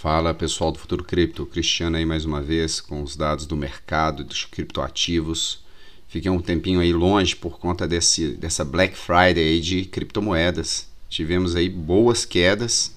Fala pessoal do Futuro Cripto, Cristiano aí mais uma vez com os dados do mercado dos criptoativos. Fiquei um tempinho aí longe por conta desse, dessa Black Friday de criptomoedas. Tivemos aí boas quedas.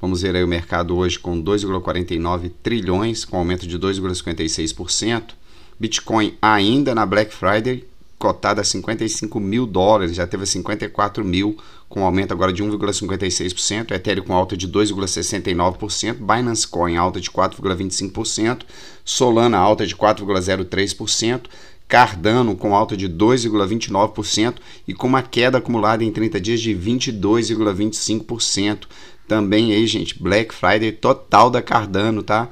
Vamos ver aí o mercado hoje com 2,49 trilhões, com aumento de 2,56%. Bitcoin ainda na Black Friday cotada a 55 mil dólares, já teve 54 mil, com aumento agora de 1,56%, Ethereum com alta de 2,69%, Binance Coin alta de 4,25%, Solana alta de 4,03%, Cardano com alta de 2,29% e com uma queda acumulada em 30 dias de 22,25%. Também aí, gente, Black Friday total da Cardano, tá?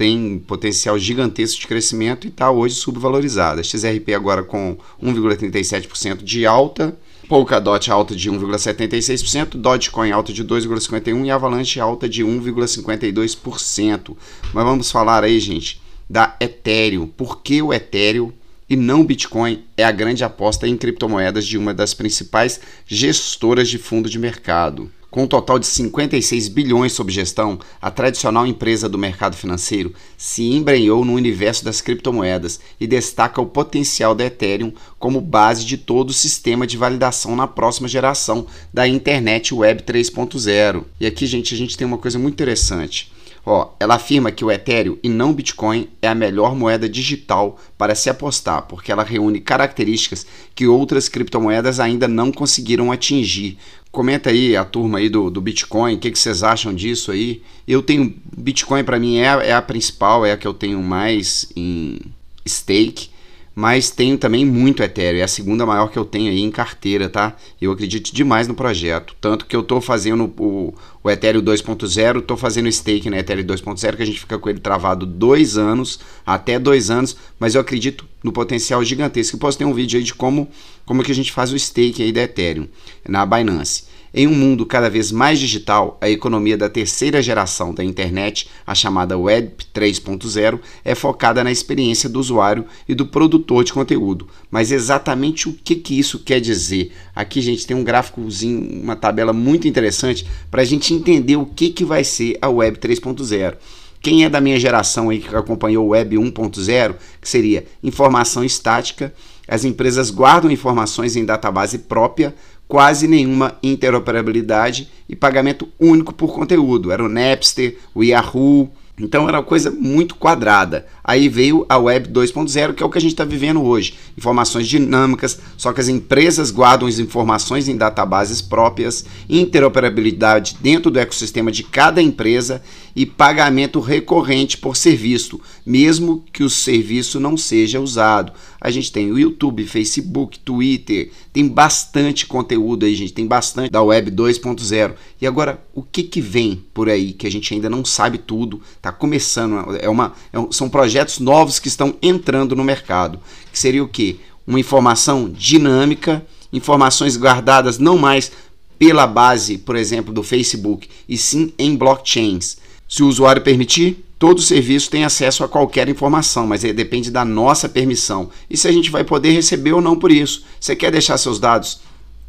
Tem potencial gigantesco de crescimento e está hoje subvalorizada. XRP agora com 1,37% de alta, Polkadot alta de 1,76%, Dogecoin alta de 2,51% e Avalanche alta de 1,52%. Mas vamos falar aí, gente, da Ethereum. Por que o Ethereum e não Bitcoin é a grande aposta em criptomoedas de uma das principais gestoras de fundo de mercado? Com um total de 56 bilhões sob gestão, a tradicional empresa do mercado financeiro se embrenhou no universo das criptomoedas e destaca o potencial da Ethereum como base de todo o sistema de validação na próxima geração da internet Web 3.0. E aqui, gente, a gente tem uma coisa muito interessante. Ó, ela afirma que o Ethereum e não o Bitcoin é a melhor moeda digital para se apostar, porque ela reúne características que outras criptomoedas ainda não conseguiram atingir. Comenta aí a turma aí do, do Bitcoin, o que, que vocês acham disso aí? Eu tenho Bitcoin para mim é, é a principal, é a que eu tenho mais em stake mas tenho também muito Ethereum, é a segunda maior que eu tenho aí em carteira, tá? Eu acredito demais no projeto, tanto que eu estou fazendo o, o Ethereum 2.0, estou fazendo stake na Ethereum 2.0, que a gente fica com ele travado dois anos, até dois anos, mas eu acredito no potencial gigantesco. Eu posso ter um vídeo aí de como, como que a gente faz o stake aí da Ethereum na Binance. Em um mundo cada vez mais digital, a economia da terceira geração da internet, a chamada Web 3.0, é focada na experiência do usuário e do produtor de conteúdo. Mas exatamente o que, que isso quer dizer? Aqui, gente, tem um gráficozinho, uma tabela muito interessante para a gente entender o que, que vai ser a Web 3.0. Quem é da minha geração aí que acompanhou Web 1.0, que seria informação estática, as empresas guardam informações em database própria, quase nenhuma interoperabilidade e pagamento único por conteúdo. Era o Napster, o Yahoo, então era uma coisa muito quadrada. Aí veio a Web 2.0, que é o que a gente está vivendo hoje. Informações dinâmicas, só que as empresas guardam as informações em databases próprias, interoperabilidade dentro do ecossistema de cada empresa e pagamento recorrente por serviço, mesmo que o serviço não seja usado. A gente tem o YouTube, Facebook, Twitter, tem bastante conteúdo aí, gente, tem bastante da Web 2.0. E agora, o que que vem por aí que a gente ainda não sabe tudo? Tá começando, é uma, é um, são projetos novos que estão entrando no mercado. Que seria o quê? Uma informação dinâmica, informações guardadas não mais pela base, por exemplo, do Facebook, e sim em blockchains. Se o usuário permitir, todo serviço tem acesso a qualquer informação, mas depende da nossa permissão. E se a gente vai poder receber ou não por isso. Você quer deixar seus dados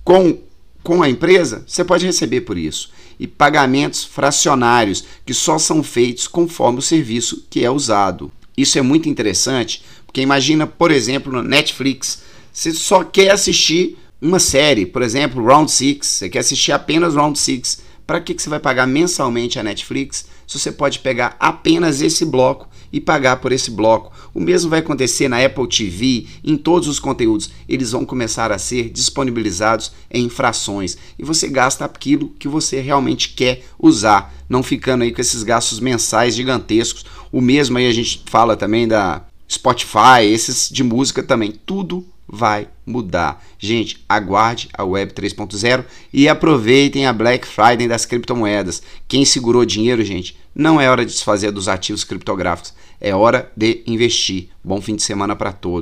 com, com a empresa? Você pode receber por isso. E pagamentos fracionários, que só são feitos conforme o serviço que é usado. Isso é muito interessante, porque imagina, por exemplo, no Netflix, você só quer assistir uma série, por exemplo, Round 6, você quer assistir apenas Round 6 para que, que você vai pagar mensalmente a Netflix se você pode pegar apenas esse bloco e pagar por esse bloco? O mesmo vai acontecer na Apple TV, em todos os conteúdos. Eles vão começar a ser disponibilizados em frações e você gasta aquilo que você realmente quer usar, não ficando aí com esses gastos mensais gigantescos. O mesmo aí a gente fala também da Spotify, esses de música também, tudo vai mudar. Gente, aguarde a Web 3.0 e aproveitem a Black Friday das criptomoedas. Quem segurou dinheiro, gente, não é hora de desfazer dos ativos criptográficos, é hora de investir. Bom fim de semana para todos.